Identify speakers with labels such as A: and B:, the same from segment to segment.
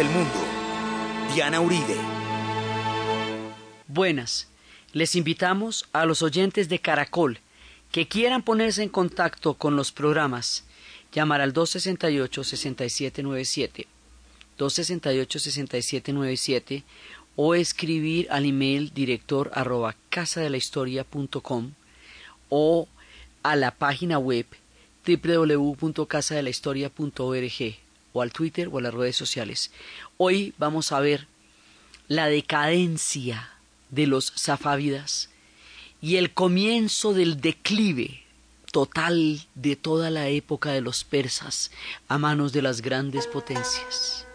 A: del mundo. Diana Uribe.
B: Buenas. Les invitamos a los oyentes de Caracol que quieran ponerse en contacto con los programas. Llamar al 268-6797, 268-6797 o escribir al email director arroba casadelahistoria.com o a la página web www.casadelahistoria.org o al Twitter o a las redes sociales. Hoy vamos a ver la decadencia de los safávidas y el comienzo del declive total de toda la época de los persas a manos de las grandes potencias.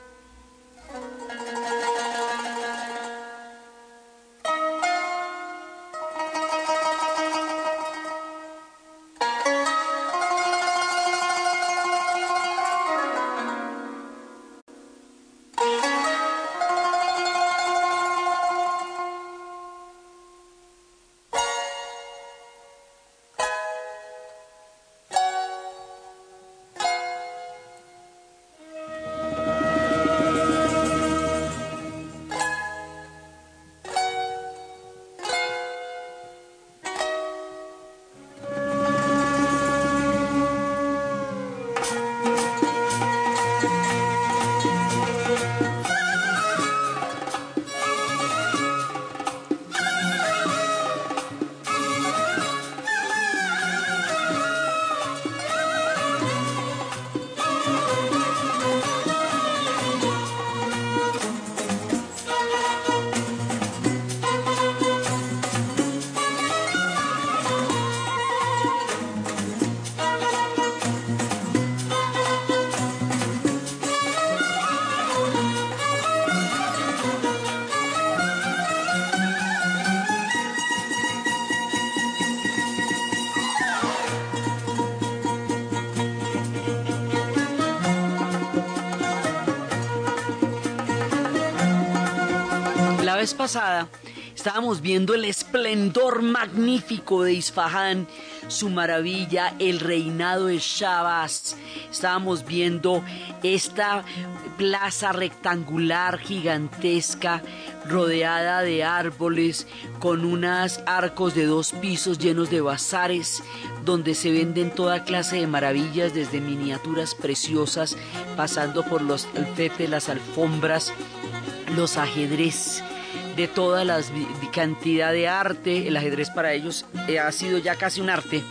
B: Pasada estábamos viendo el esplendor magnífico de Isfahán, su maravilla, el reinado de Shabazz. Estábamos viendo esta plaza rectangular gigantesca rodeada de árboles con unos arcos de dos pisos llenos de bazares donde se venden toda clase de maravillas desde miniaturas preciosas pasando por los alfetes, las alfombras, los ajedrez de toda la cantidad de arte, el ajedrez para ellos eh, ha sido ya casi un arte,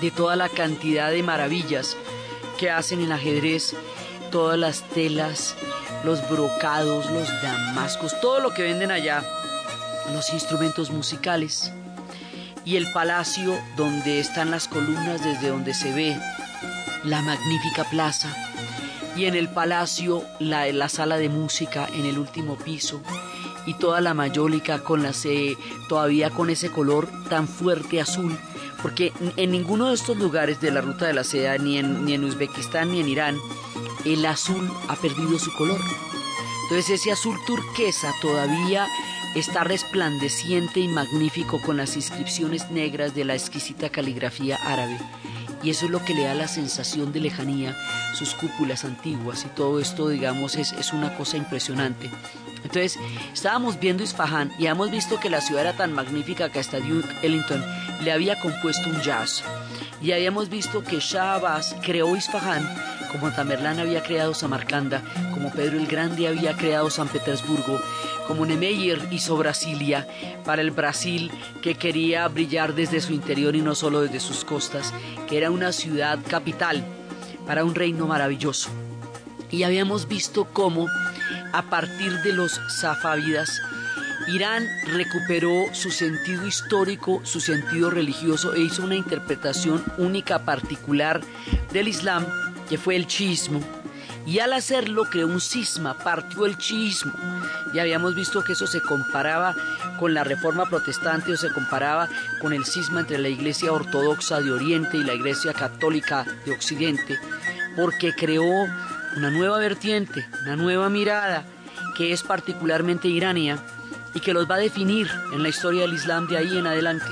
B: de toda la cantidad de maravillas que hacen en ajedrez, todas las telas, los brocados, los damascos, todo lo que venden allá, los instrumentos musicales. Y el palacio donde están las columnas desde donde se ve la magnífica plaza. Y en el palacio la, la sala de música en el último piso y toda la mayólica con las, todavía con ese color tan fuerte azul, porque en ninguno de estos lugares de la ruta de la seda, ni en, ni en Uzbekistán ni en Irán, el azul ha perdido su color. Entonces ese azul turquesa todavía está resplandeciente y magnífico con las inscripciones negras de la exquisita caligrafía árabe. Y eso es lo que le da la sensación de lejanía, sus cúpulas antiguas y todo esto, digamos, es, es una cosa impresionante. Entonces, estábamos viendo Isfahan y hemos visto que la ciudad era tan magnífica que hasta Duke Ellington le había compuesto un jazz. Y habíamos visto que Shah Abbas creó Isfahan como Tamerlán había creado Samarcanda, como Pedro el Grande había creado San Petersburgo, como Niemeyer hizo Brasilia para el Brasil que quería brillar desde su interior y no solo desde sus costas, que era una ciudad capital para un reino maravilloso. Y habíamos visto cómo a partir de los safávidas, Irán recuperó su sentido histórico, su sentido religioso e hizo una interpretación única, particular del Islam, que fue el chiismo. Y al hacerlo creó un cisma, partió el chiismo. Ya habíamos visto que eso se comparaba con la reforma protestante o se comparaba con el cisma entre la iglesia ortodoxa de Oriente y la iglesia católica de Occidente, porque creó una nueva vertiente, una nueva mirada que es particularmente irania y que los va a definir en la historia del Islam de ahí en adelante.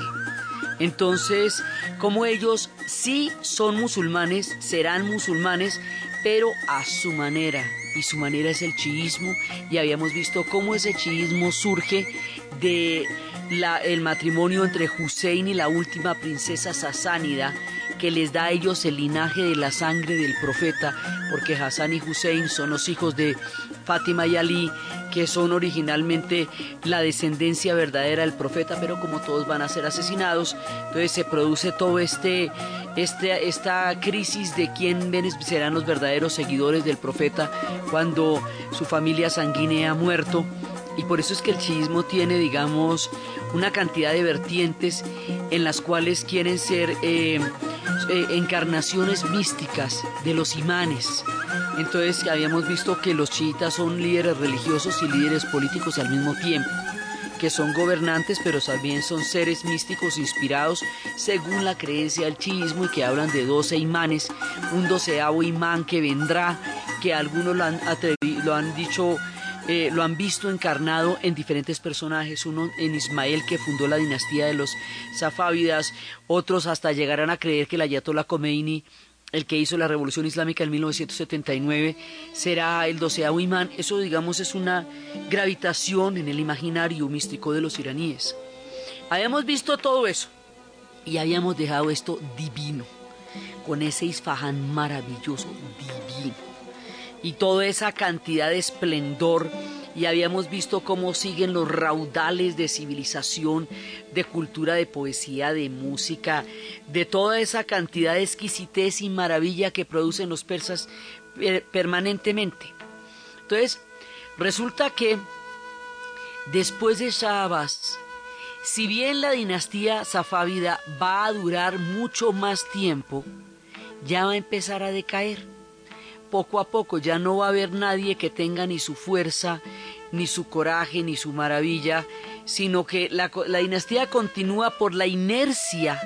B: Entonces, como ellos sí son musulmanes, serán musulmanes, pero a su manera, y su manera es el chiismo y habíamos visto cómo ese chiismo surge de el matrimonio entre Hussein y la última princesa sasánida que les da a ellos el linaje de la sangre del profeta, porque Hassan y Hussein son los hijos de Fátima y Ali, que son originalmente la descendencia verdadera del profeta, pero como todos van a ser asesinados, entonces se produce todo este, este esta crisis de quién serán los verdaderos seguidores del profeta cuando su familia sanguínea ha muerto. Y por eso es que el chiismo tiene, digamos, una cantidad de vertientes en las cuales quieren ser eh, eh, encarnaciones místicas de los imanes. Entonces habíamos visto que los chiitas son líderes religiosos y líderes políticos al mismo tiempo que son gobernantes, pero también son seres místicos inspirados según la creencia del chiismo y que hablan de doce imanes, un doceavo imán que vendrá, que algunos lo han dicho eh, lo han visto encarnado en diferentes personajes, uno en Ismael que fundó la dinastía de los Safávidas, otros hasta llegarán a creer que el Ayatollah Khomeini el que hizo la revolución islámica en 1979 será el doceavo imán. Eso, digamos, es una gravitación en el imaginario místico de los iraníes. Habíamos visto todo eso y habíamos dejado esto divino, con ese Isfahan maravilloso, divino y toda esa cantidad de esplendor y habíamos visto cómo siguen los raudales de civilización, de cultura, de poesía, de música, de toda esa cantidad de exquisitez y maravilla que producen los persas permanentemente. Entonces, resulta que después de Shabas, si bien la dinastía safávida va a durar mucho más tiempo, ya va a empezar a decaer poco a poco ya no va a haber nadie que tenga ni su fuerza, ni su coraje, ni su maravilla, sino que la, dinastía continúa por la inercia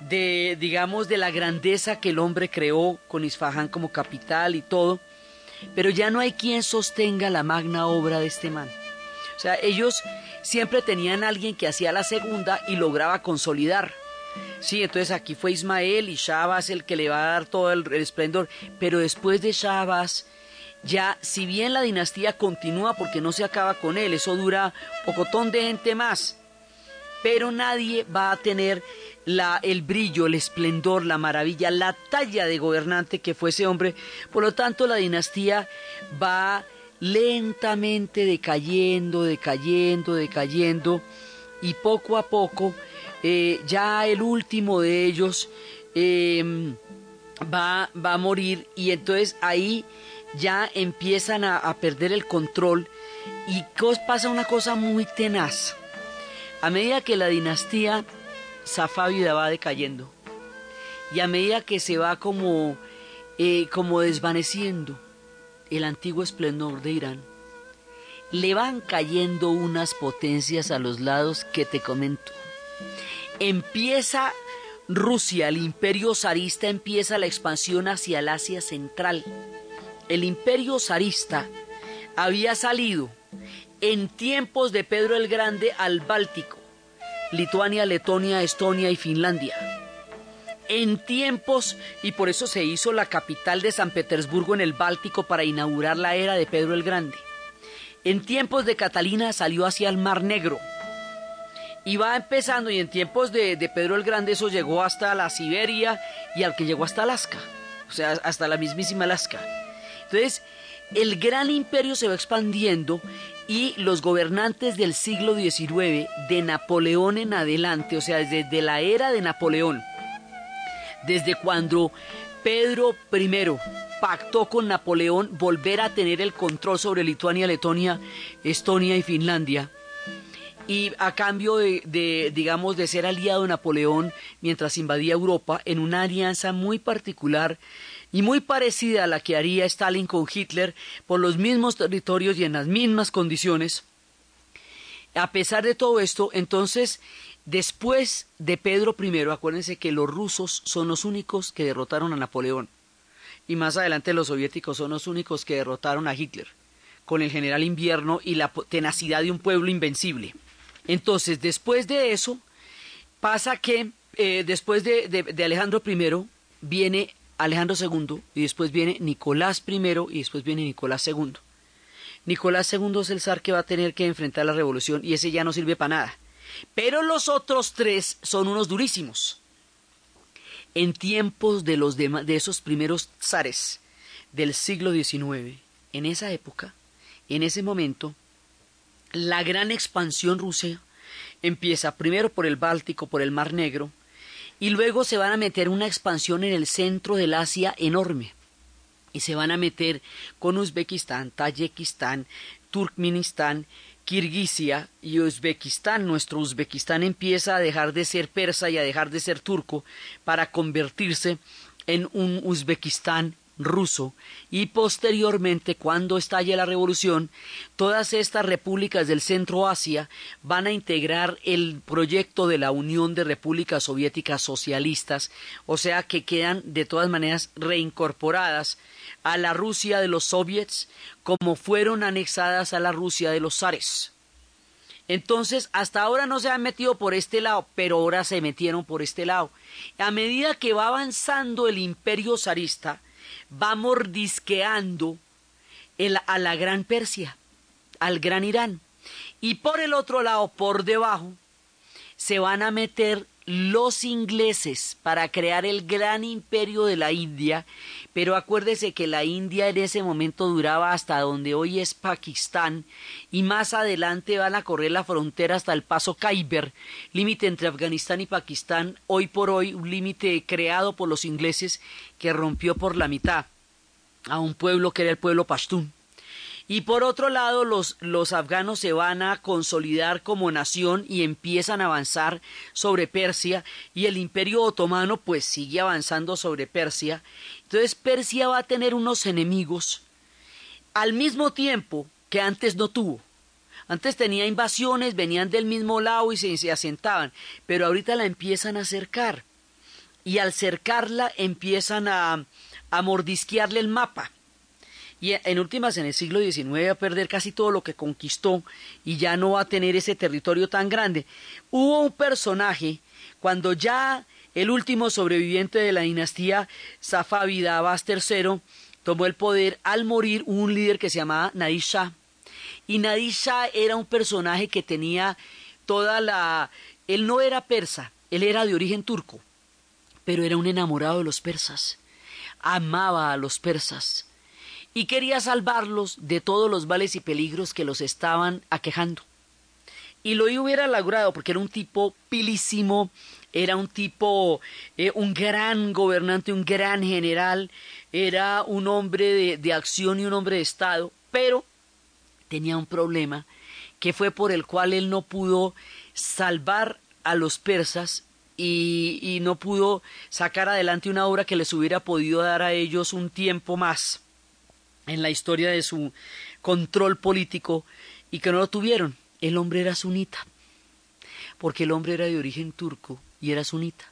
B: de, digamos, de la grandeza que el hombre creó con Isfahan como capital y todo, pero ya no hay quien sostenga la magna obra de este man. O sea, ellos siempre tenían a alguien que hacía la segunda y lograba consolidar. Sí, entonces aquí fue Ismael y Shabas el que le va a dar todo el, esplendor. Pero después de Shabas, ya, si bien la dinastía continúa porque no se acaba con él, eso dura pocotón de gente más, pero nadie va a tener la, el brillo, el esplendor, la maravilla, la talla de gobernante que fue ese hombre. Por lo tanto, la dinastía va lentamente decayendo, decayendo, decayendo, y poco a poco eh, ya el último de ellos em, va, va, a morir y entonces ahí ya empiezan a, perder el control y pasa una cosa muy tenaz. A medida que la dinastía safávida va decayendo y a medida que se va como, eh, como desvaneciendo el antiguo esplendor de Irán, le van cayendo unas potencias a los lados que te comento empieza Rusia, el imperio zarista empieza la expansión hacia el Asia Central. El imperio zarista había salido en tiempos de Pedro el Grande al Báltico, Lituania, Letonia, Estonia y Finlandia. En tiempos, y por eso se hizo la capital de San Petersburgo en el Báltico para inaugurar la era de Pedro el Grande. En tiempos de Catalina salió hacia el Mar Negro y va empezando y en tiempos de, Pedro el Grande eso llegó hasta la Siberia y al que llegó hasta Alaska, o sea, hasta la mismísima Alaska. Entonces, el gran imperio se va expandiendo y los gobernantes del siglo XIX, de Napoleón en adelante, o sea, desde la era de Napoleón, desde cuando Pedro I pactó con Napoleón volver a tener el control sobre Lituania, Letonia, Estonia y Finlandia, y a cambio de, digamos, de ser aliado de Napoleón mientras invadía Europa en una alianza muy particular y muy parecida a la que haría Stalin con Hitler por los mismos territorios y en las mismas condiciones. A pesar de todo esto, entonces, después de Pedro I, acuérdense que los rusos son los únicos que derrotaron a Napoleón y más adelante los soviéticos son los únicos que derrotaron a Hitler con el general invierno y la tenacidad de un pueblo invencible. Entonces, después de eso, pasa que eh, después de, Alejandro I viene Alejandro II y después viene Nicolás I y después viene Nicolás II. Nicolás II es el zar que va a tener que enfrentar la revolución y ese ya no sirve para nada. Pero los otros tres son unos durísimos. En tiempos de, los de, esos primeros zares del siglo XIX, en esa época, en ese momento, la gran expansión rusa empieza primero por el Báltico, por el Mar Negro, y luego se van a meter una expansión en el centro del Asia enorme. Y se van a meter con Uzbekistán, Tayikistán, Turkmenistán, Kirguisia y Uzbekistán. Nuestro Uzbekistán empieza a dejar de ser persa y a dejar de ser turco para convertirse en un Uzbekistán ruso y posteriormente cuando estalle la revolución todas estas repúblicas del centro Asia van a integrar el proyecto de la Unión de Repúblicas Soviéticas Socialistas o sea que quedan de todas maneras reincorporadas a la Rusia de los soviets como fueron anexadas a la Rusia de los zares. Entonces, hasta ahora no se han metido por este lado, pero ahora se metieron por este lado. A medida que va avanzando el imperio zarista, va mordisqueando a la Gran Persia, al Gran Irán. Y por el otro lado, por debajo, se van a meter los ingleses para crear el gran imperio de la India, pero acuérdese que la India en ese momento duraba hasta donde hoy es Pakistán y más adelante van a correr la frontera hasta el paso Khyber, límite entre Afganistán y Pakistán, hoy por hoy un límite creado por los ingleses que rompió por la mitad a un pueblo que era el pueblo Pashtun. Y por otro lado, los, los afganos se van a consolidar como nación y empiezan a avanzar sobre Persia y el imperio otomano pues sigue avanzando sobre Persia. Entonces Persia va a tener unos enemigos al mismo tiempo que antes no tuvo. Antes tenía invasiones, venían del mismo lado y se, se asentaban, pero ahorita la empiezan a acercar. Y al cercarla empiezan a, a mordisquearle el mapa y en últimas en el siglo XIX va a perder casi todo lo que conquistó y ya no va a tener ese territorio tan grande. Hubo un personaje cuando ya el último sobreviviente de la dinastía Safávida Abbas III tomó el poder al morir un líder que se llamaba Nadir Shah. Y Nadir Shah era un personaje que tenía toda la... Él no era persa, él era de origen turco, pero era un enamorado de los persas. Amaba a los persas y quería salvarlos de todos los vales y peligros que los estaban aquejando. Y lo hubiera logrado porque era un tipo pilísimo, era un tipo, eh, un gran gobernante, un gran general, era un hombre de, de acción y un hombre de Estado, pero tenía un problema que fue por el cual él no pudo salvar a los persas y, y, no pudo sacar adelante una obra que les hubiera podido dar a ellos un tiempo más en la historia de su control político y que no lo tuvieron. El hombre era sunita, porque el hombre era de origen turco y era sunita.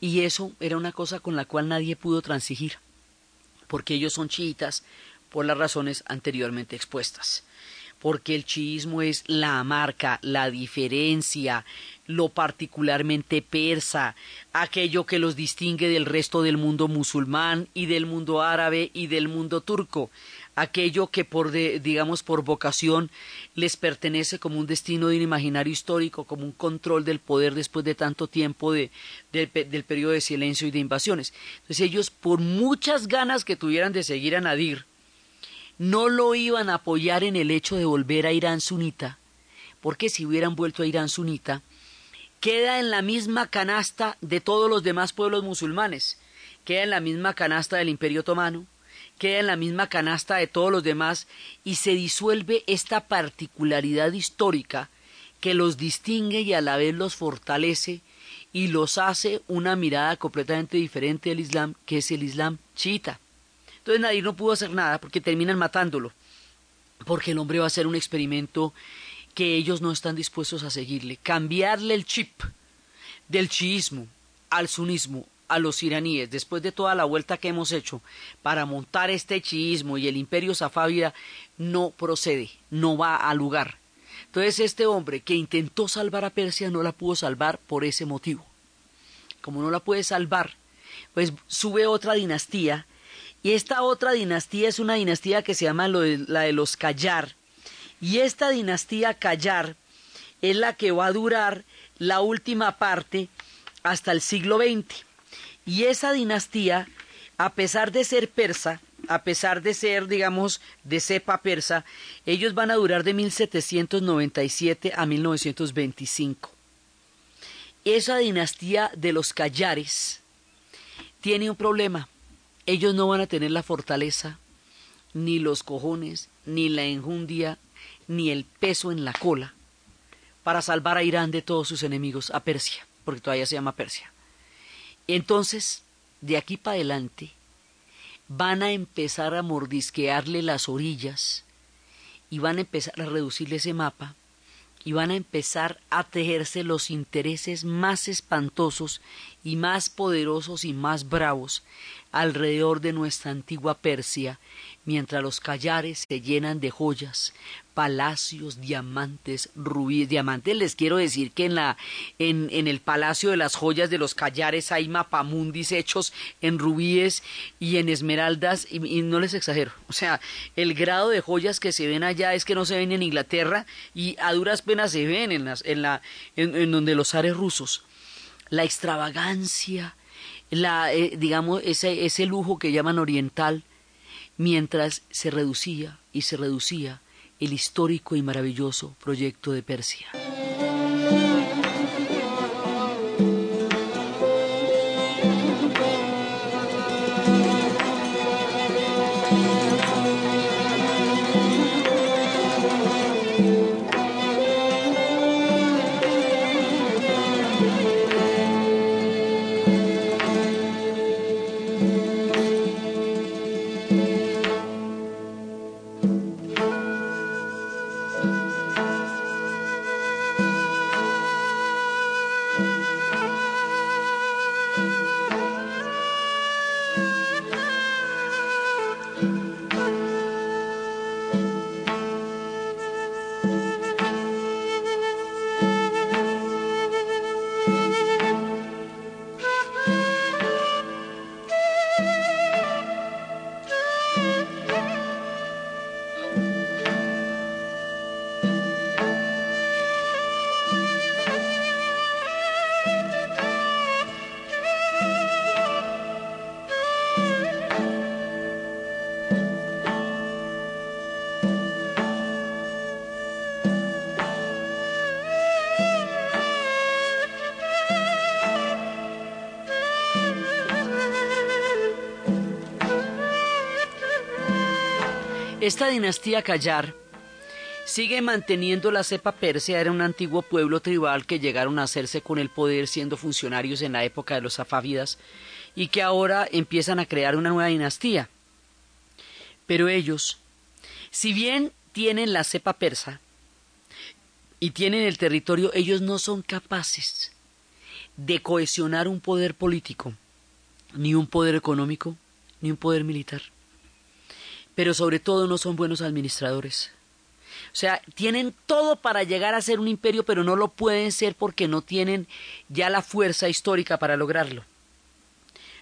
B: Y eso era una cosa con la cual nadie pudo transigir, porque ellos son chiitas por las razones anteriormente expuestas porque el chiismo es la marca, la diferencia, lo particularmente persa, aquello que los distingue del resto del mundo musulmán y del mundo árabe y del mundo turco, aquello que por digamos por vocación les pertenece como un destino de un imaginario histórico, como un control del poder después de tanto tiempo de, del periodo de silencio y de invasiones. Entonces ellos, por muchas ganas que tuvieran de seguir a Nadir, no lo iban a apoyar en el hecho de volver a Irán sunita, porque si hubieran vuelto a Irán sunita, queda en la misma canasta de todos los demás pueblos musulmanes, queda en la misma canasta del Imperio Otomano, queda en la misma canasta de todos los demás y se disuelve esta particularidad histórica que los distingue y a la vez los fortalece y los hace una mirada completamente diferente del Islam, que es el Islam chiita. Entonces Nadir no pudo hacer nada porque terminan matándolo, porque el hombre va a hacer un experimento que ellos no están dispuestos a seguirle, cambiarle el chip del chiismo al sunismo a los iraníes, después de toda la vuelta que hemos hecho para montar este chiismo y el imperio safávida, no procede, no va al lugar. Entonces este hombre que intentó salvar a Persia no la pudo salvar por ese motivo. Como no la puede salvar, pues sube otra dinastía y esta otra dinastía es una dinastía que se llama la de los Callar. Y esta dinastía Callar es la que va a durar la última parte hasta el siglo XX. Y esa dinastía, a pesar de ser persa, a pesar de ser, digamos, de cepa persa, ellos van a durar de 1797 a 1925. Esa dinastía de los Callares tiene un problema ellos no van a tener la fortaleza, ni los cojones, ni la enjundia, ni el peso en la cola para salvar a Irán de todos sus enemigos, a Persia, porque todavía se llama Persia. Entonces, de aquí para adelante, van a empezar a mordisquearle las orillas y van a empezar a reducirle ese mapa y van a empezar a tejerse los intereses más espantosos y más poderosos y más bravos alrededor de nuestra antigua Persia, mientras los callares se llenan de joyas, palacios, diamantes, rubíes. Diamantes, les quiero decir que en, la, en, en el Palacio de las Joyas de los Callares hay mapamundis hechos en rubíes y en esmeraldas, y, no les exagero. O sea, el grado de joyas que se ven allá es que no se ven en Inglaterra y a duras penas se ven en, las, en, la, en, donde los ares rusos. La extravagancia, la, eh, digamos, ese, ese lujo que llaman oriental, mientras se reducía y se reducía el histórico y maravilloso proyecto de Persia. Esta dinastía Callar sigue manteniendo la cepa persia, era un antiguo pueblo tribal que llegaron a hacerse con el poder siendo funcionarios en la época de los safávidas y que ahora empiezan a crear una nueva dinastía. Pero ellos, si bien tienen la cepa persa y tienen el territorio, ellos no son capaces de cohesionar un poder político, ni un poder económico, ni un poder militar pero sobre todo no son buenos administradores. O sea, tienen todo para llegar a ser un imperio, pero no lo pueden ser porque no tienen ya la fuerza histórica para lograrlo.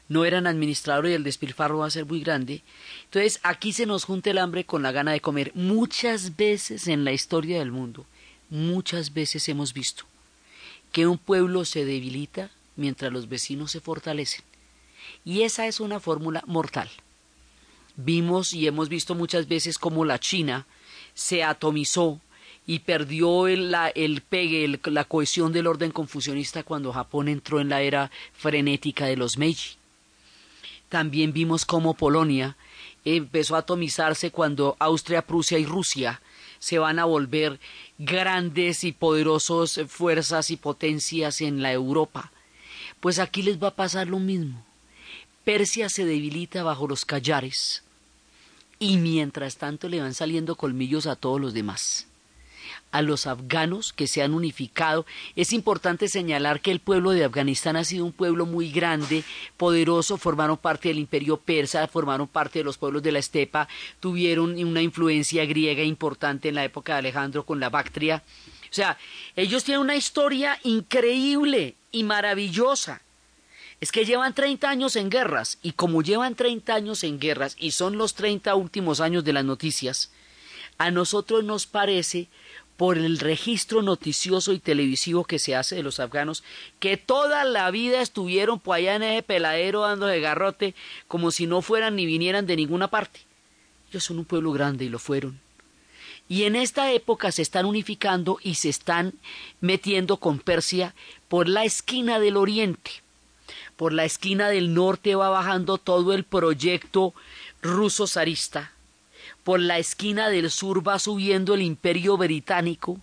B: No eran administradores y el despilfarro va a ser muy grande. Entonces, aquí se nos junta el hambre con la gana de comer. Muchas veces en la historia del mundo, muchas veces hemos visto que un pueblo se debilita mientras los vecinos se fortalecen. Y esa es una fórmula mortal. Vimos y hemos visto muchas veces cómo la China se atomizó y perdió el, la, el pegue, la cohesión del orden confucionista cuando Japón entró en la era frenética de los Meiji. También vimos cómo Polonia empezó a atomizarse cuando Austria, Prusia y Rusia se van a volver grandes y poderosos fuerzas y potencias en la Europa. Pues aquí les va a pasar lo mismo. Persia se debilita bajo los callares y mientras tanto le van saliendo colmillos a todos los demás. A los afganos que se han unificado, es importante señalar que el pueblo de Afganistán ha sido un pueblo muy grande, poderoso, formaron parte del imperio persa, formaron parte de los pueblos de la estepa, tuvieron una influencia griega importante en la época de Alejandro con la Bactria. O sea, ellos tienen una historia increíble y maravillosa Es que llevan 30 años en guerras y como llevan 30 años en guerras y son los 30 últimos años de las noticias, a nosotros nos parece por el registro noticioso y televisivo que se hace de los afganos, que toda la vida estuvieron por allá en ese peladero dando de garrote como si no fueran ni vinieran de ninguna parte. Ellos son un pueblo grande y lo fueron. Y en esta época se están unificando y se están metiendo con Persia por la esquina del oriente. Por la esquina del norte va bajando todo el proyecto ruso zarista. Por la esquina del sur va subiendo el imperio británico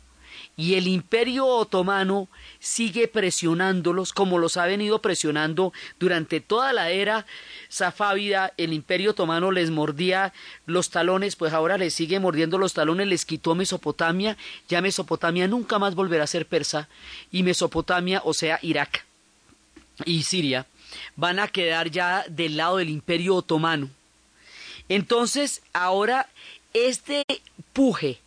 B: y el imperio otomano sigue presionándolos como los ha venido presionando durante toda la era safávida. El imperio otomano les mordía los talones, pues ahora les sigue mordiendo los talones, les quitó Mesopotamia, ya Mesopotamia nunca más volverá a ser persa y Mesopotamia, o sea, Irak y Siria, van a quedar ya del lado del imperio otomano. Entonces, ahora este puje,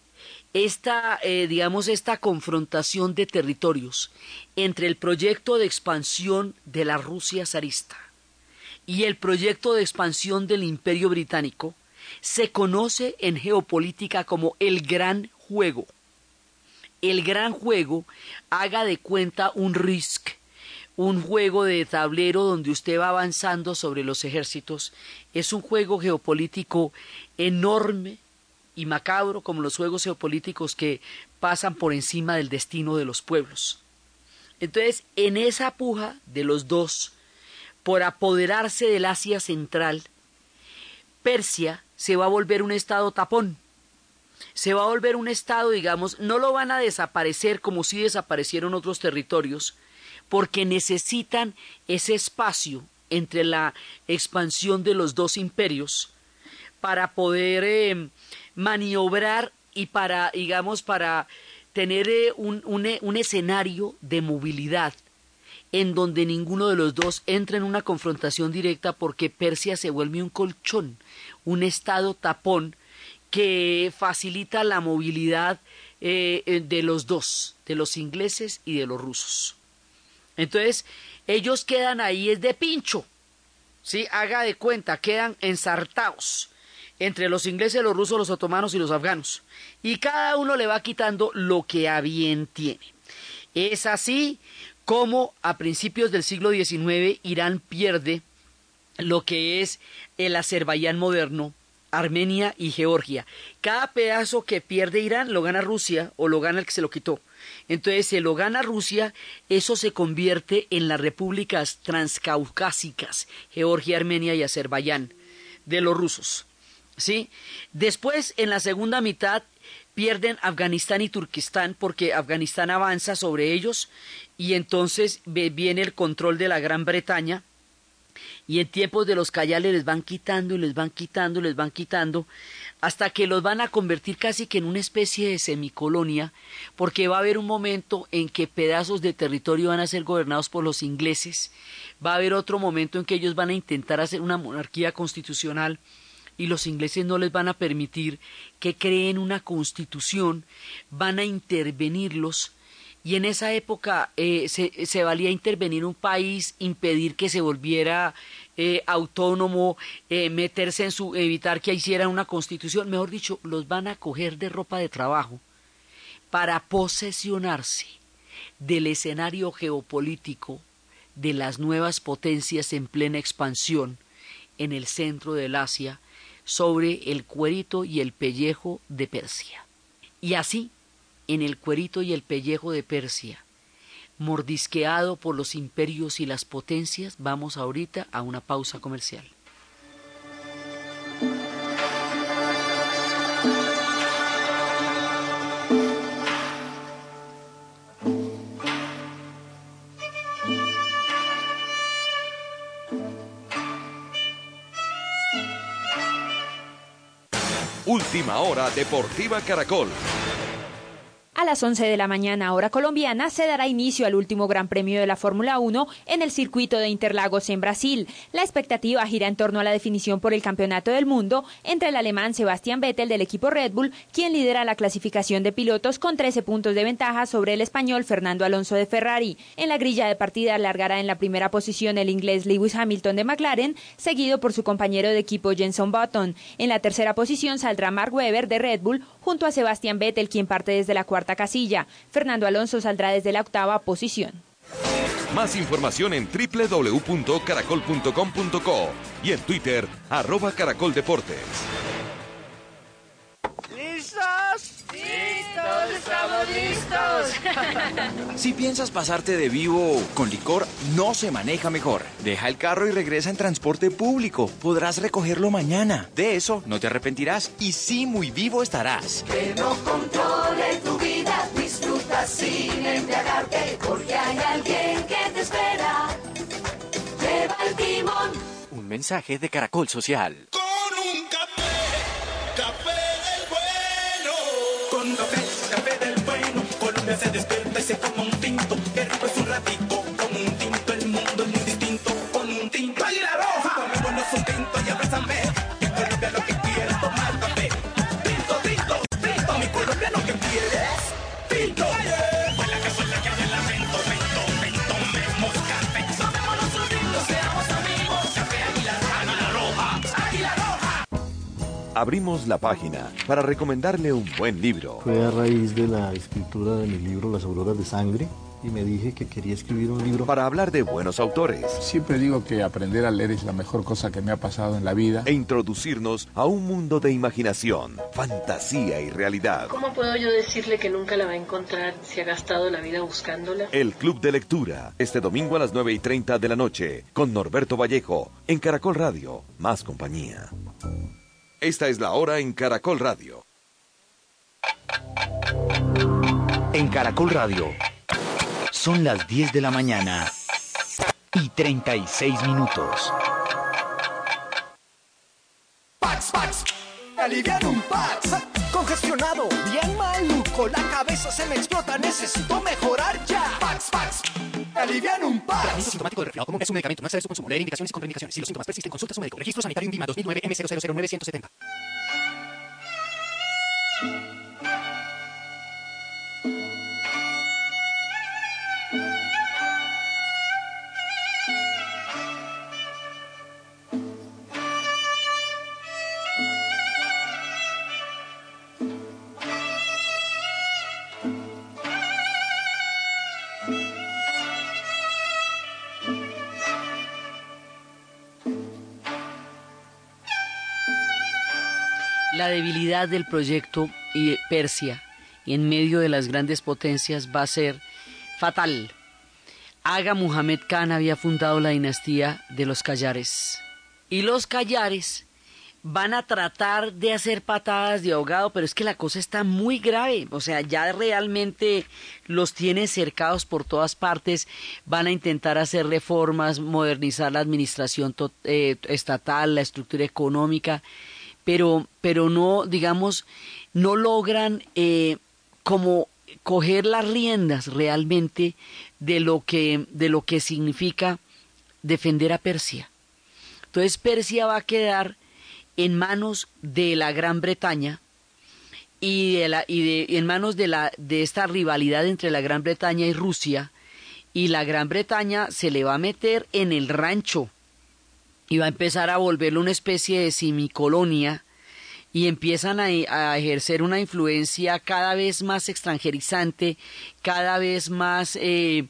B: esta, eh, digamos, esta confrontación de territorios entre el proyecto de expansión de la Rusia zarista y el proyecto de expansión del Imperio Británico se conoce en geopolítica como el gran juego. El gran juego haga de cuenta un risk un juego de tablero donde usted va avanzando sobre los ejércitos. Es un juego geopolítico enorme y macabro como los juegos geopolíticos que pasan por encima del destino de los pueblos. Entonces, en esa puja de los dos por apoderarse del Asia Central, Persia se va a volver un estado tapón. Se va a volver un estado, digamos, no lo van a desaparecer como si desaparecieron otros territorios, porque necesitan ese espacio entre la expansión de los dos imperios para poder eh, maniobrar y para, digamos, para tener eh, un, un escenario de movilidad en donde ninguno de los dos entra en una confrontación directa porque Persia se vuelve un colchón, un estado tapón que facilita la movilidad eh, de los dos, de los ingleses y de los rusos. Entonces, ellos quedan ahí es de pincho. ¿Sí? Haga de cuenta, quedan ensartados entre los ingleses, los rusos, los otomanos y los afganos. Y cada uno le va quitando lo que a bien tiene. Es así como a principios del siglo XIX Irán pierde lo que es el Azerbaiyán moderno, Armenia y Georgia. Cada pedazo que pierde Irán lo gana Rusia o lo gana el que se lo quitó. Entonces, si lo gana Rusia, eso se convierte en las repúblicas transcaucásicas, Georgia, Armenia y Azerbaiyán, de los rusos. ¿Sí? Después, en la segunda mitad, pierden Afganistán y Turquistán porque Afganistán avanza sobre ellos y entonces viene el control de la Gran Bretaña y en tiempos de los Cayales les van quitando y les van quitando y les van quitando hasta que los van a convertir casi que en una especie de semicolonia, porque va a haber un momento en que pedazos de territorio van a ser gobernados por los ingleses, va a haber otro momento en que ellos van a intentar hacer una monarquía constitucional y los ingleses no les van a permitir que creen una constitución, van a intervenirlos y en esa época eh, se, valía intervenir un país, impedir que se volviera eh, autónomo, eh, meterse en su, evitar que hicieran una constitución, mejor dicho, los van a coger de ropa de trabajo para posesionarse del escenario geopolítico de las nuevas potencias en plena expansión en el centro del Asia sobre el cuerito y el pellejo de Persia. Y así, en el cuerito y el pellejo de Persia, mordisqueado por los imperios y las potencias, vamos ahorita a una pausa comercial.
C: Última hora Deportiva Caracol. A las 11 de la mañana, hora colombiana, se dará inicio al último Gran Premio de la Fórmula 1 en el circuito de Interlagos en Brasil. La expectativa gira en torno a la definición por el Campeonato del Mundo entre el alemán Sebastián Vettel del equipo Red Bull, quien lidera la clasificación de pilotos con 13 puntos de ventaja sobre el español Fernando Alonso de Ferrari. En la grilla de partida largará en la primera posición el inglés Lewis Hamilton de McLaren, seguido por su compañero de equipo Jenson Button. En la tercera posición saldrá Mark Webber de Red Bull junto a Sebastián Vettel, quien parte desde la cuarta casilla. Fernando Alonso saldrá desde la octava posición.
D: Más información en www.caracol.com.co y en Twitter, arroba caracoldeportes.
E: ¿Listos? ¡Listos! ¡Estamos listos!
A: Si piensas pasarte de vivo con licor, no se maneja mejor. Deja el carro y regresa en transporte público. Podrás recogerlo mañana. De eso no te arrepentirás y sí muy vivo estarás.
F: Que no controle tu vida, sin embriagarte, porque hay alguien que te espera. Lleva el timón.
A: Un mensaje de Caracol Social.
G: Con un café, café del bueno. Con un café, café del bueno. Colombia se despierta y se toma un tinto.
D: Abrimos la página para recomendarle un buen libro.
H: Fue a raíz de la escritura de mi libro Las Auroras de Sangre y me dije que quería escribir un libro
D: Para hablar de buenos autores
I: Siempre digo que aprender a leer es la mejor cosa que me ha pasado en la vida.
D: e introducirnos a un mundo de imaginación, fantasía y realidad.
J: ¿Cómo puedo yo decirle que nunca la va a encontrar si ha gastado la vida buscándola?
D: El Club de Lectura, este domingo a las 9 y 30 de la noche, con Norberto Vallejo, en Caracol Radio, más compañía. Esta es la hora en Caracol Radio.
A: En Caracol Radio. Son las 10 de la mañana y 36 minutos.
E: Pax, Pax, aliviar un Pax. Congestionado, bien maluco, la cabeza se me explota, necesito mejorar ya. Pax, Pax, aliviar un Pax.
K: sintomático de resfriado común es un medicamento. No excede su consumo. Leer indicaciones y contraindicaciones. Si los síntomas persisten, consulta a su médico. Registro sanitario INVIMA 2009 M009170.
B: Del proyecto Persia en medio de las grandes potencias va a ser fatal. Aga Muhammad Khan había fundado la dinastía de los Callares. Y los Callares van a tratar de hacer patadas de ahogado, pero es que la cosa está muy grave. O sea, ya realmente los tiene cercados por todas partes. Van a intentar hacer reformas, modernizar la administración eh, estatal, la estructura económica, pero, pero no, digamos, no logran eh, como coger las riendas realmente de lo que, de lo que significa defender a Persia. Entonces Persia va a quedar en manos de la Gran Bretaña y, de la, y de, en manos de, la, de esta rivalidad entre la Gran Bretaña y Rusia y la Gran Bretaña se le va a meter en el rancho y va a empezar a volverlo una especie de semicolonia y empiezan a, a ejercer una influencia cada vez más extranjerizante, cada vez más eh,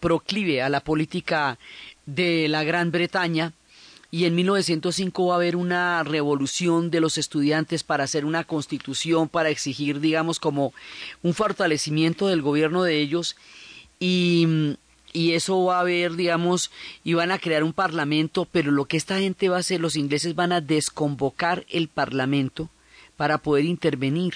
B: proclive a la política de la Gran Bretaña. Y en 1905 va a haber una revolución de los estudiantes para hacer una constitución, para exigir, digamos, como un fortalecimiento del gobierno de ellos. Y, y eso va a haber, digamos, y van a crear un parlamento, pero lo que esta gente va a hacer, los ingleses van a desconvocar el parlamento para poder intervenir.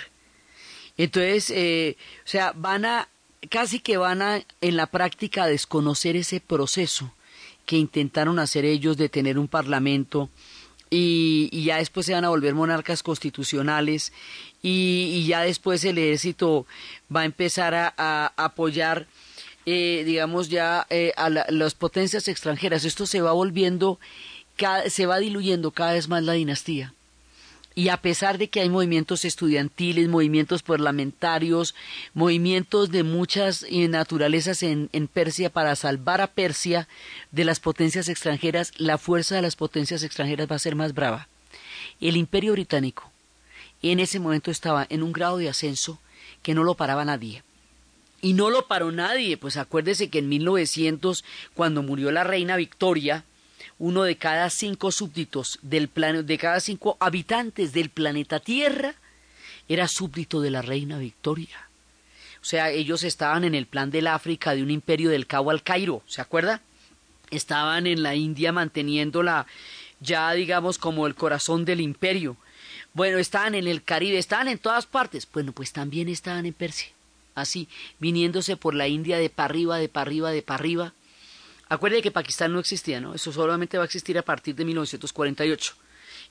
B: Entonces, eh, o sea, van a, casi que van a, en la práctica, desconocer ese proceso que intentaron hacer ellos de tener un parlamento y, y ya después se van a volver monarcas constitucionales y, y ya después el ejército va a empezar a, a apoyar, eh, digamos, ya eh, a la- las potencias extranjeras. Esto se va volviendo, cada- se va diluyendo cada vez más la dinastía. Y a pesar de que hay movimientos estudiantiles, movimientos parlamentarios, movimientos de muchas eh, naturalezas en, en Persia para salvar a Persia de las potencias extranjeras, la fuerza de las potencias extranjeras va a ser más brava. El imperio británico en ese momento estaba en un grado de ascenso que no lo paraba nadie. Y no lo paró nadie, pues acuérdese que en 1900, cuando murió la reina Victoria, uno de cada cinco súbditos del plano, de cada cinco habitantes del planeta Tierra era súbdito de la reina Victoria. O sea, ellos estaban en el plan del África de un imperio del Cabo al Cairo, ¿se acuerda? Estaban en la India manteniéndola ya, digamos, como el corazón del imperio. Bueno, estaban en el Caribe, estaban en todas partes. Bueno, pues también estaban en Persia. Así, viniéndose por la India de para arriba, de para arriba, de para arriba. Acuerde que Pakistán no existía, ¿no? Eso solamente va a existir a partir de 1948.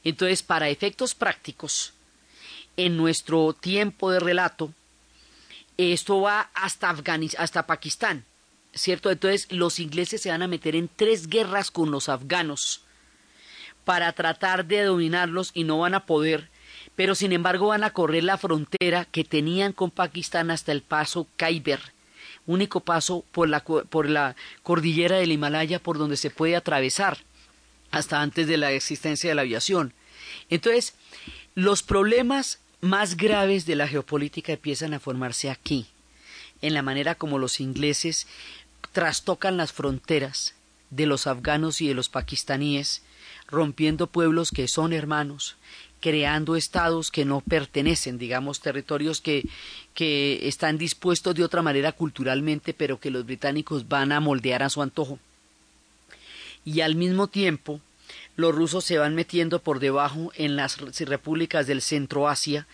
B: Entonces, para efectos prácticos, en nuestro tiempo de relato, esto va hasta Afganis- hasta Pakistán, ¿cierto? Entonces, los ingleses se van a meter en tres guerras con los afganos para tratar de dominarlos y no van a poder, pero sin embargo van a correr la frontera que tenían con Pakistán hasta el paso Khyber, único paso por la, por la cordillera del Himalaya por donde se puede atravesar hasta antes de la existencia de la aviación. Entonces, los problemas más graves de la geopolítica empiezan a formarse aquí, en la manera como los ingleses trastocan las fronteras de los afganos y de los pakistaníes, rompiendo pueblos que son hermanos, creando estados que no pertenecen, digamos, territorios que, que están dispuestos de otra manera culturalmente, pero que los británicos van a moldear a su antojo. Y al mismo tiempo, los rusos se van metiendo por debajo en las repúblicas del Centro Asia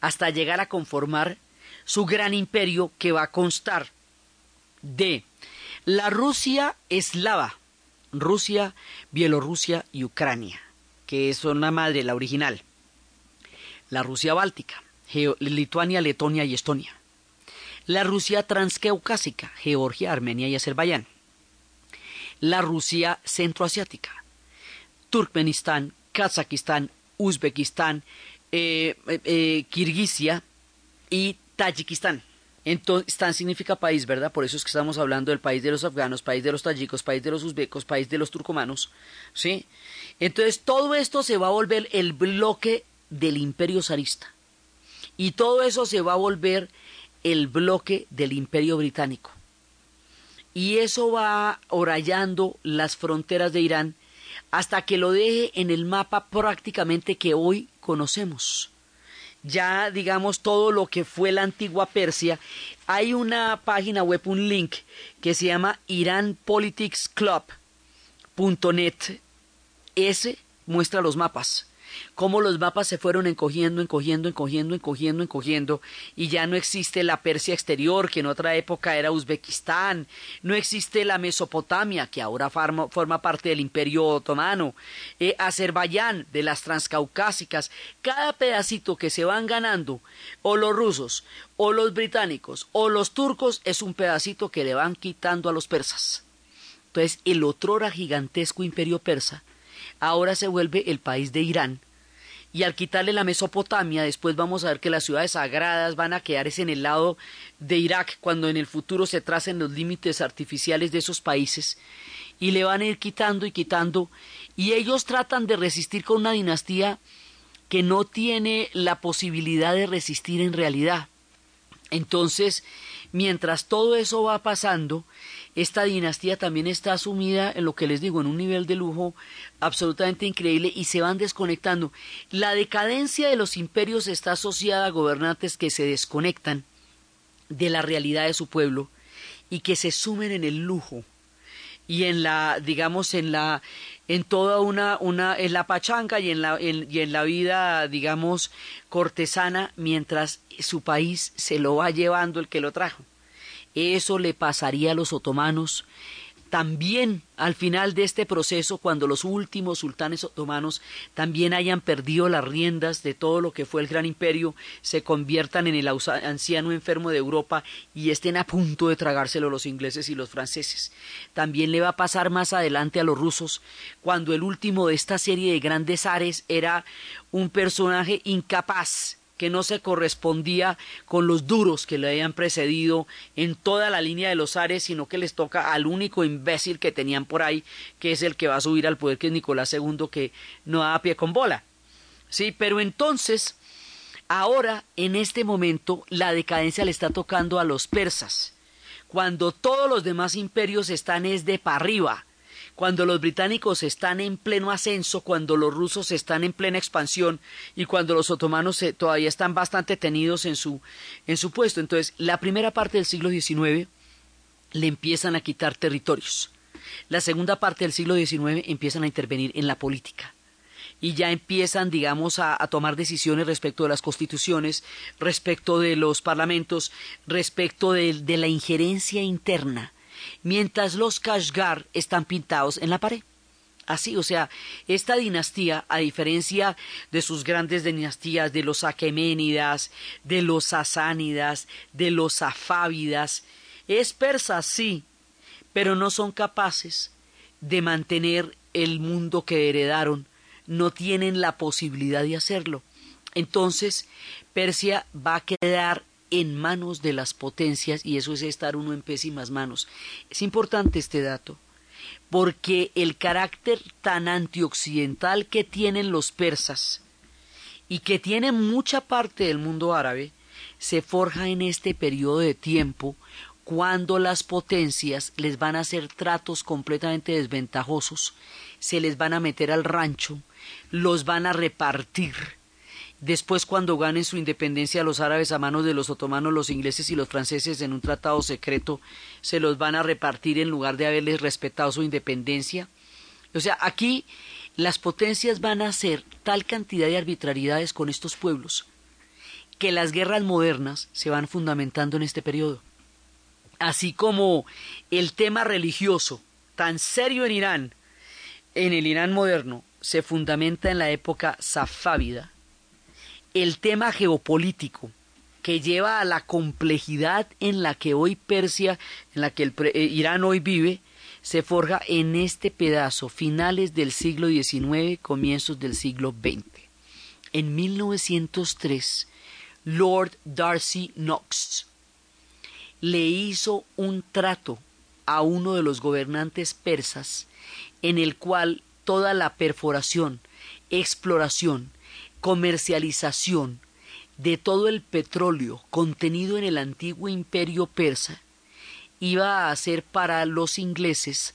B: hasta llegar a conformar su gran imperio que va a constar de la Rusia eslava, Rusia, Bielorrusia y Ucrania, que es una madre, la original, la Rusia báltica, Lituania, Letonia y Estonia, la Rusia transcaucásica, Georgia, Armenia y Azerbaiyán, la Rusia centroasiática, Turkmenistán, Kazajistán, Uzbekistán, eh, eh, eh, Kirguisia y Tayikistán. Entonces, tan significa país, ¿verdad? Por eso es que estamos hablando del país de los afganos, país de los tayikos, país de los uzbecos, país de los turcomanos, ¿sí? Entonces, todo esto se va a volver el bloque del imperio zarista. Y todo eso se va a volver el bloque del imperio británico. Y eso va orallando las fronteras de Irán hasta que lo deje en el mapa prácticamente que hoy conocemos ya digamos todo lo que fue la antigua Persia, hay una página web, un link que se llama iranpoliticsclub.net. Ese muestra los mapas, cómo los mapas se fueron encogiendo, encogiendo, encogiendo, encogiendo, encogiendo, y ya no existe la Persia exterior, que en otra época era Uzbekistán, no existe la Mesopotamia, que ahora forma, parte del Imperio Otomano, eh, Azerbaiyán, de las transcaucásicas, cada pedacito que se van ganando, o los rusos, o los británicos, o los turcos, es un pedacito que le van quitando a los persas. Entonces, el otrora gigantesco imperio persa ahora se vuelve el país de Irán. Y al quitarle la Mesopotamia, después vamos a ver que las ciudades sagradas van a quedar en el lado de Irak, cuando en el futuro se tracen los límites artificiales de esos países. Y le van a ir quitando y quitando. Y ellos tratan de resistir con una dinastía que no tiene la posibilidad de resistir en realidad. Entonces, mientras todo eso va pasando, esta dinastía también está sumida en lo que les digo, en un nivel de lujo absolutamente increíble y se van desconectando. La decadencia de los imperios está asociada a gobernantes que se desconectan de la realidad de su pueblo y que se sumen en el lujo y en la digamos en la en toda una una en la pachanga y en la en- y en la vida digamos cortesana mientras su país se lo va llevando el que lo trajo eso le pasaría a los otomanos también al final de este proceso, cuando los últimos sultanes otomanos también hayan perdido las riendas de todo lo que fue el gran imperio, se conviertan en el anciano enfermo de Europa y estén a punto de tragárselo los ingleses y los franceses. También le va a pasar más adelante a los rusos, cuando el último de esta serie de grandes ares era un personaje incapaz que no se correspondía con los duros que le habían precedido en toda la línea de los ares, sino que les toca al único imbécil que tenían por ahí, que es el que va a subir al poder, que es Nicolás II, que no da pie con bola. Sí, pero entonces, ahora, en este momento, la decadencia le está tocando a los persas, cuando todos los demás imperios están es de para arriba, cuando los británicos están en pleno ascenso, cuando los rusos están en plena expansión y cuando los otomanos todavía están bastante tenidos en su, en su puesto. Entonces, la primera parte del siglo XIX le empiezan a quitar territorios. La segunda parte del siglo XIX empiezan a intervenir en la política y ya empiezan, digamos, a, tomar decisiones respecto de las constituciones, respecto de los parlamentos, respecto de la injerencia interna mientras los Kashgar están pintados en la pared. Así, o sea, esta dinastía, a diferencia de sus grandes dinastías, de los Aqueménidas, de los Sasánidas, de los Safávidas, es persa, sí, pero no son capaces de mantener el mundo que heredaron, no tienen la posibilidad de hacerlo. Entonces, Persia va a quedar en manos de las potencias y eso es estar uno en pésimas manos. Es importante este dato porque el carácter tan antioccidental que tienen los persas y que tiene mucha parte del mundo árabe se forja en este periodo de tiempo cuando las potencias les van a hacer tratos completamente desventajosos, se les van a meter al rancho, los van a repartir, Después, cuando ganen su independencia los árabes a manos de los otomanos, los ingleses y los franceses en un tratado secreto, se los van a repartir en lugar de haberles respetado su independencia. O sea, aquí las potencias van a hacer tal cantidad de arbitrariedades con estos pueblos que las guerras modernas se van fundamentando en este periodo. Así como el tema religioso, tan serio en Irán, en el Irán moderno, se fundamenta en la época safávida, el tema geopolítico que lleva a la complejidad en la que hoy Persia, en la que el eh, Irán hoy vive, se forja en este pedazo, finales del siglo XIX, comienzos del siglo XX. En 1903, Lord Darcy Knox le hizo un trato a uno de los gobernantes persas en el cual toda la perforación, exploración, comercialización de todo el petróleo contenido en el antiguo imperio persa iba a ser para los ingleses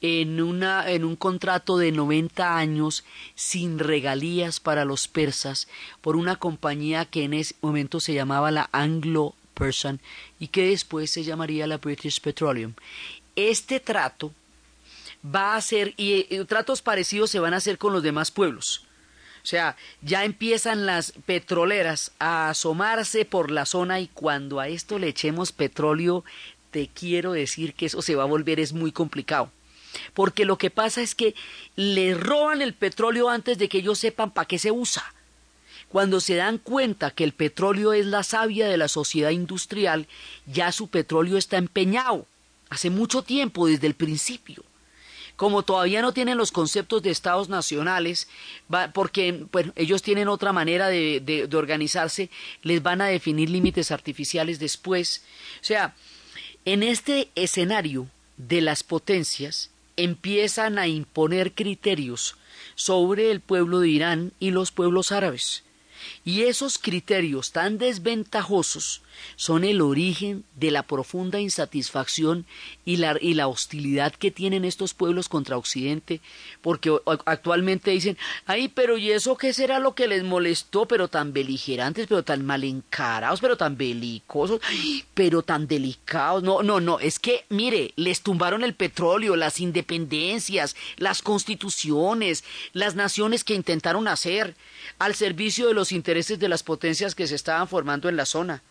B: en, una, en un contrato de 90 años sin regalías para los persas por una compañía que en ese momento se llamaba la Anglo Persian y que después se llamaría la British Petroleum. Este trato va a ser y tratos parecidos se van a hacer con los demás pueblos. O sea, ya empiezan las petroleras a asomarse por la zona y cuando a esto le echemos petróleo, te quiero decir que eso se va a volver es muy complicado. Porque lo que pasa es que le roban el petróleo antes de que ellos sepan para qué se usa. Cuando se dan cuenta que el petróleo es la savia de la sociedad industrial, ya su petróleo está empeñado. Hace mucho tiempo, desde el principio como todavía no tienen los conceptos de estados nacionales, porque ellos tienen otra manera de, de organizarse, les van a definir límites artificiales después. O sea, en este escenario de las potencias empiezan a imponer criterios sobre el pueblo de Irán y los pueblos árabes. Y esos criterios tan desventajosos son el origen de la profunda insatisfacción y la, y la hostilidad que tienen estos pueblos contra Occidente, porque actualmente dicen, ay, pero ¿y eso qué será lo que les molestó? Pero tan beligerantes, pero tan mal encarados, pero tan belicosos, pero tan delicados. No, no, no, es que, mire, les tumbaron el petróleo, las independencias, las constituciones, las naciones que intentaron hacer al servicio de los intereses de las potencias que se estaban formando en la zona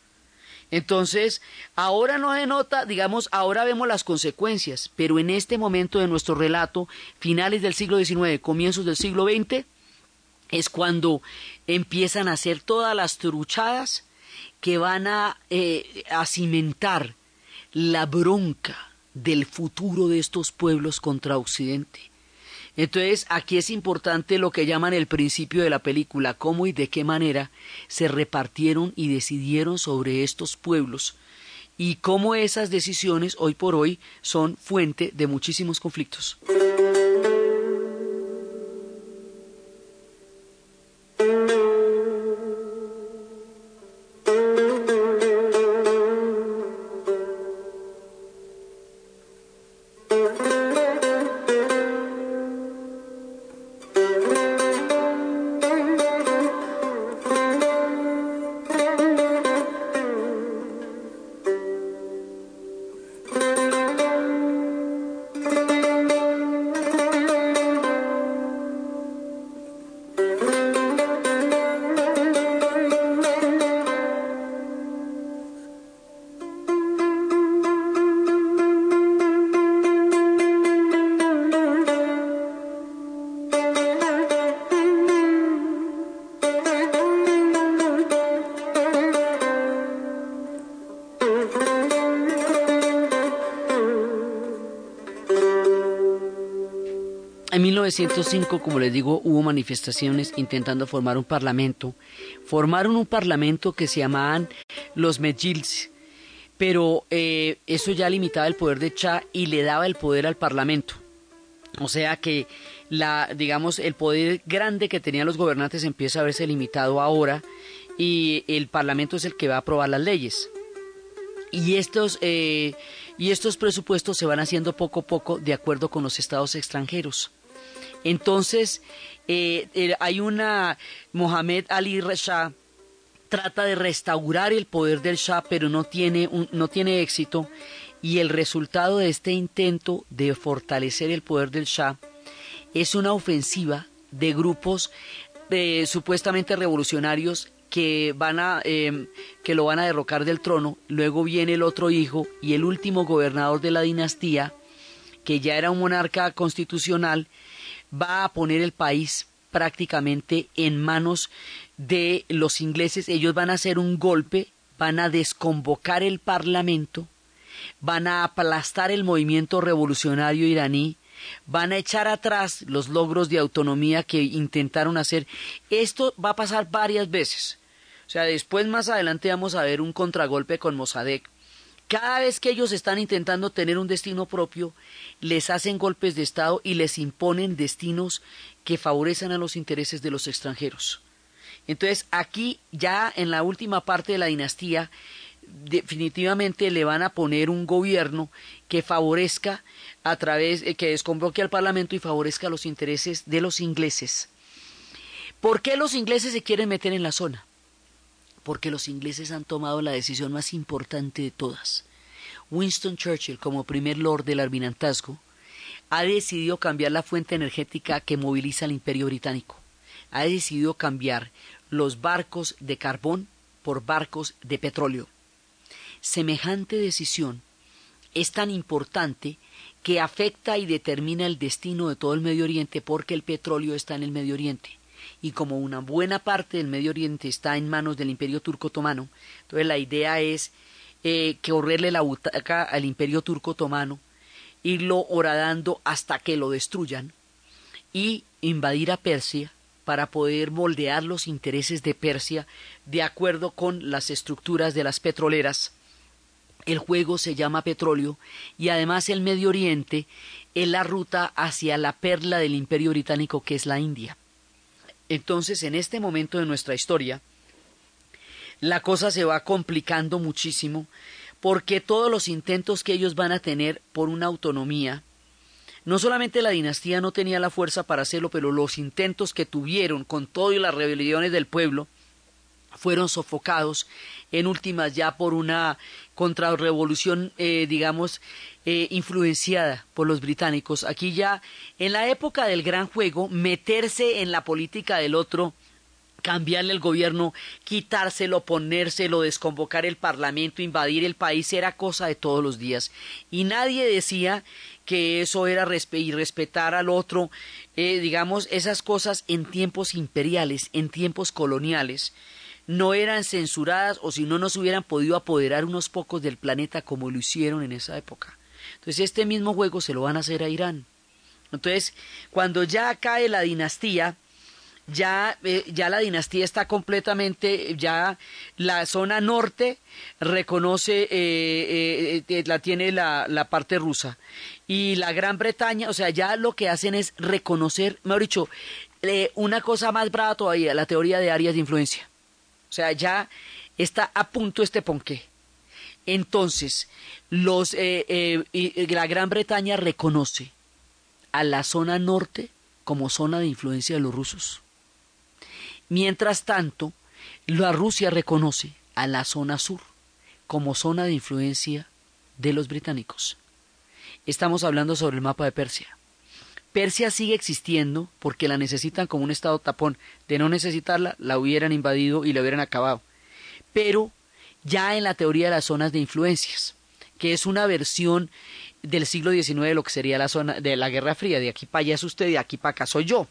B: Entonces, ahora no se nota, digamos, ahora vemos las consecuencias, pero en este momento de nuestro relato, finales del siglo XIX, comienzos del siglo XX, es cuando empiezan a hacer todas las truchadas que van a, eh, a cimentar la bronca del futuro de estos pueblos contra Occidente. Entonces, aquí es importante lo que llaman el principio de la película, cómo y de qué manera se repartieron y decidieron sobre estos pueblos y cómo esas decisiones hoy por hoy son fuente de muchísimos conflictos. 1905, como les digo, hubo manifestaciones intentando formar un parlamento. Formaron un parlamento que se llamaban los Mejils, pero eh, eso ya limitaba el poder de Cha y le daba el poder al parlamento. O sea que la, digamos, el poder grande que tenían los gobernantes empieza a verse limitado ahora y el parlamento es el que va a aprobar las leyes. Y estos, eh, y estos presupuestos se van haciendo poco a poco de acuerdo con los estados extranjeros. Entonces, eh, hay una, Mohamed Ali Shah trata de restaurar el poder del Shah, pero no tiene, un- no tiene éxito. Y el resultado de este intento de fortalecer el poder del Shah es una ofensiva de grupos eh, supuestamente revolucionarios que van a eh, que lo van a derrocar del trono. Luego viene el otro hijo y el último gobernador de la dinastía, que ya era un monarca constitucional, va a poner el país prácticamente en manos de los ingleses. Ellos van a hacer un golpe, van a desconvocar el parlamento, van a aplastar el movimiento revolucionario iraní, van a echar atrás los logros de autonomía que intentaron hacer. Esto va a pasar varias veces. O sea, después más adelante vamos a ver un contragolpe con Mossadegh. Cada vez que ellos están intentando tener un destino propio, les hacen golpes de Estado y les imponen destinos que favorecen a los intereses de los extranjeros. Entonces, aquí ya en la última parte de la dinastía, definitivamente le van a poner un gobierno que favorezca a través, eh, que desconvoque al Parlamento y favorezca los intereses de los ingleses. ¿Por qué los ingleses se quieren meter en la zona? Porque los ingleses han tomado la decisión más importante de todas. Winston Churchill, como primer lord del almirantazgo, ha decidido cambiar la fuente energética que moviliza al imperio británico. Ha decidido cambiar los barcos de carbón por barcos de petróleo. Semejante decisión es tan importante que afecta y determina el destino de todo el Medio Oriente porque el petróleo está en el Medio Oriente. Y como una buena parte del Medio Oriente está en manos del Imperio Turco Otomano, entonces la idea es eh, correrle la butaca al Imperio Turco Otomano, irlo horadando hasta que lo destruyan y invadir a Persia para poder moldear los intereses de Persia de acuerdo con las estructuras de las petroleras. El juego se llama petróleo y además el Medio Oriente es la ruta hacia la perla del imperio británico que es la India. Entonces, en este momento de nuestra historia, la cosa se va complicando muchísimo porque todos los intentos que ellos van a tener por una autonomía, no solamente la dinastía no tenía la fuerza para hacerlo, pero los intentos que tuvieron con todas las rebeliones del pueblo fueron sofocados en últimas ya por una contrarrevolución, eh, digamos, eh, influenciada por los británicos. Aquí ya, en la época del gran juego, meterse en la política del otro cambiarle el gobierno, quitárselo, ponérselo, desconvocar el parlamento, invadir el país, era cosa de todos los días. Y nadie decía que eso era irrespetar al otro, eh, digamos, esas cosas en tiempos imperiales, en tiempos coloniales, no eran censuradas o si no nos hubieran podido apoderar unos pocos del planeta como lo hicieron en esa época. Entonces este mismo juego se lo van a hacer a Irán. Entonces, cuando ya cae la dinastía, ya, eh, ya la dinastía está completamente, ya la zona norte reconoce, eh, eh, la tiene la, la, parte rusa. Y la Gran Bretaña, o sea, ya lo que hacen es reconocer, mejor dicho, una cosa más brava todavía, la teoría de áreas de influencia. Sea, ya está a punto este ponqué. Entonces, los, la Gran Bretaña reconoce a la zona norte como zona de influencia de los rusos. Mientras tanto, la Rusia reconoce a la zona sur como zona de influencia de los británicos. Estamos hablando sobre el mapa de Persia. Persia sigue existiendo porque la necesitan como un estado tapón. De no necesitarla, la hubieran invadido y la hubieran acabado. Pero ya en la teoría de las zonas de influencias, que es una versión del siglo XIX de lo que sería la zona de la Guerra Fría. De aquí para allá es usted, de aquí para acá soy yo.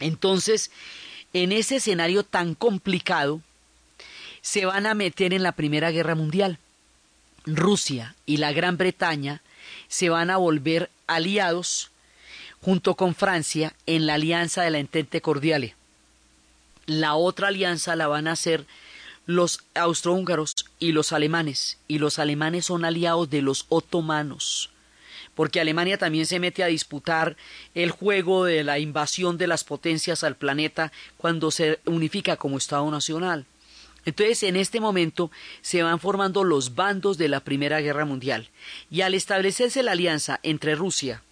B: Entonces, en ese escenario tan complicado, se van a meter en la Primera Guerra Mundial. Rusia y la Gran Bretaña se van a volver aliados junto con Francia en la alianza de la Entente Cordiale. La otra alianza la van a hacer los austrohúngaros y los alemanes, y los alemanes son aliados de los otomanos porque Alemania también se mete a disputar el juego de la invasión de las potencias al planeta cuando se unifica como Estado Nacional. Entonces, en este momento se van formando los bandos de la Primera Guerra Mundial. Y al establecerse la alianza entre Rusia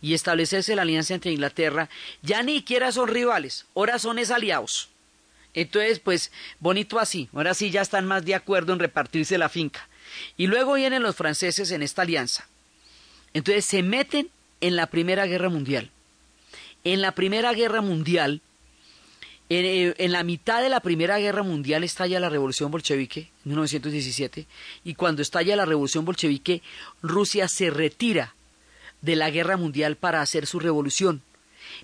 B: y establecerse la alianza entre Inglaterra, ya ni siquiera son rivales, ahora son es aliados. Entonces, pues, bonito así, ahora sí ya están más de acuerdo en repartirse la finca. Y luego vienen los franceses en esta alianza. Entonces se meten en la Primera Guerra Mundial. En la Primera Guerra Mundial, en, eh, la mitad de la Primera Guerra Mundial estalla la Revolución Bolchevique, en 1917, y cuando estalla la Revolución Bolchevique, Rusia se retira de la Guerra Mundial para hacer su revolución.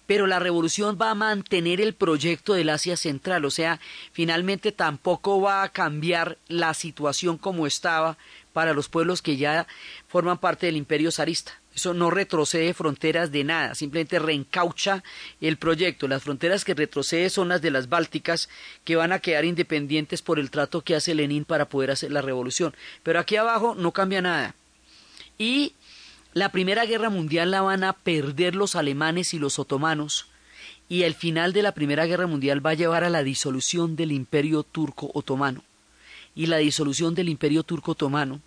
B: Pero la revolución va a mantener el proyecto del Asia Central, o sea, finalmente tampoco va a cambiar la situación como estaba para los pueblos que ya forman parte del imperio zarista. Eso no retrocede fronteras de nada, simplemente reencaucha el proyecto. Las fronteras que retrocede son las de las Bálticas, que van a quedar independientes por el trato que hace Lenin para poder hacer la revolución. Pero aquí abajo no cambia nada. Y la Primera Guerra Mundial la van a perder los alemanes y los otomanos, y el final de la Primera Guerra Mundial va a llevar a la disolución del imperio turco otomano y la disolución del Imperio Turco Otomano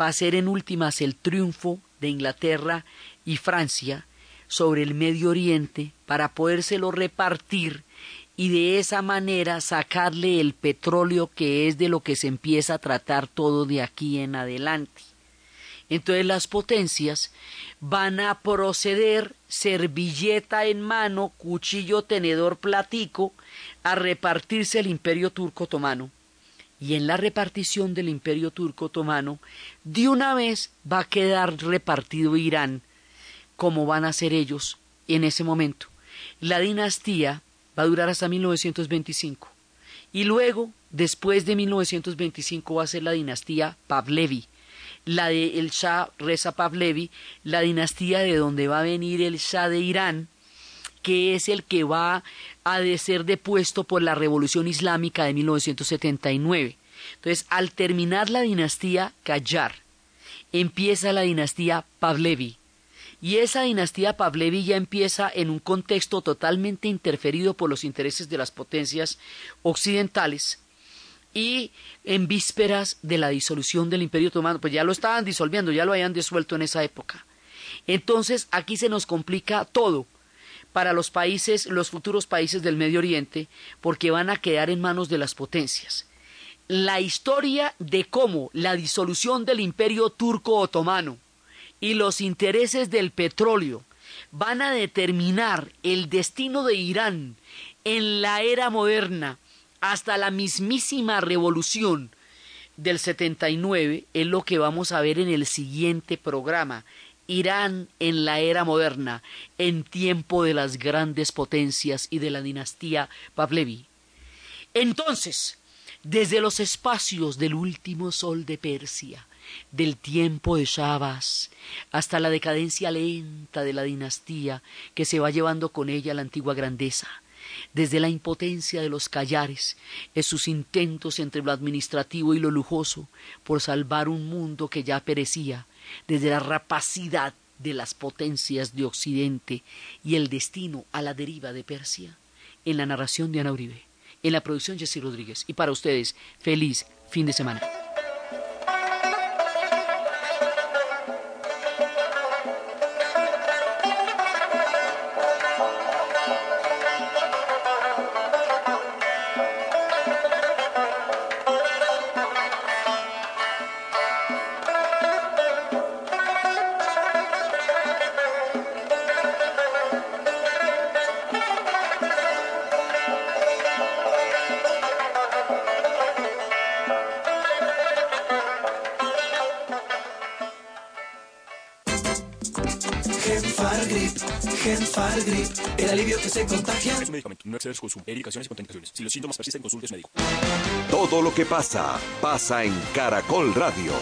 B: va a ser en últimas el triunfo de Inglaterra y Francia sobre el Medio Oriente para podérselo repartir y de esa manera sacarle el petróleo que es de lo que se empieza a tratar todo de aquí en adelante. Entonces las potencias van a proceder servilleta en mano, cuchillo, tenedor, platico, a repartirse el imperio turco otomano. Y en la repartición del imperio turco otomano, de una vez va a quedar repartido Irán como van a ser ellos en ese momento. La dinastía va a durar hasta 1925 y luego, después de 1925, va a ser la dinastía Pavlevi, la de el Shah Reza Pavlevi, la dinastía de donde va a venir el Shah de Irán, que es el que va a ser depuesto por la Revolución Islámica de 1979. Entonces, al terminar la dinastía Qajar, empieza la dinastía Pavlevi. Y esa dinastía Pavlevi ya empieza en un contexto totalmente interferido por los intereses de las potencias occidentales y en vísperas de la disolución del Imperio Otomano, pues ya lo estaban disolviendo, ya lo habían disuelto en esa época. Entonces aquí se nos complica todo, para los países, los futuros países del Medio Oriente, porque van a quedar en manos de las potencias. La historia de cómo la disolución del imperio turco otomano y los intereses del petróleo van a determinar el destino de Irán en la era moderna hasta la mismísima revolución del 79 es lo que vamos a ver en el siguiente programa. Irán en la era moderna, en tiempo de las grandes potencias y de la dinastía Pavlevi. Entonces, desde los espacios del último sol de Persia, del tiempo de Shabas, hasta la decadencia lenta de la dinastía que se va llevando con ella la antigua grandeza, desde la impotencia de los callares, en sus intentos entre lo administrativo y lo lujoso por salvar un mundo que ya perecía, desde la rapacidad de las potencias de Occidente y el destino a la deriva de Persia, en la narración de Ana Uribe, en la producción Jessy Rodríguez. Y para ustedes, feliz fin de semana.
K: Medicamento. No exceder su consumo. Hay indicaciones y contraindicaciones. Si los síntomas persisten, consulte a su médico.
D: Todo lo que pasa, pasa en Caracol Radio.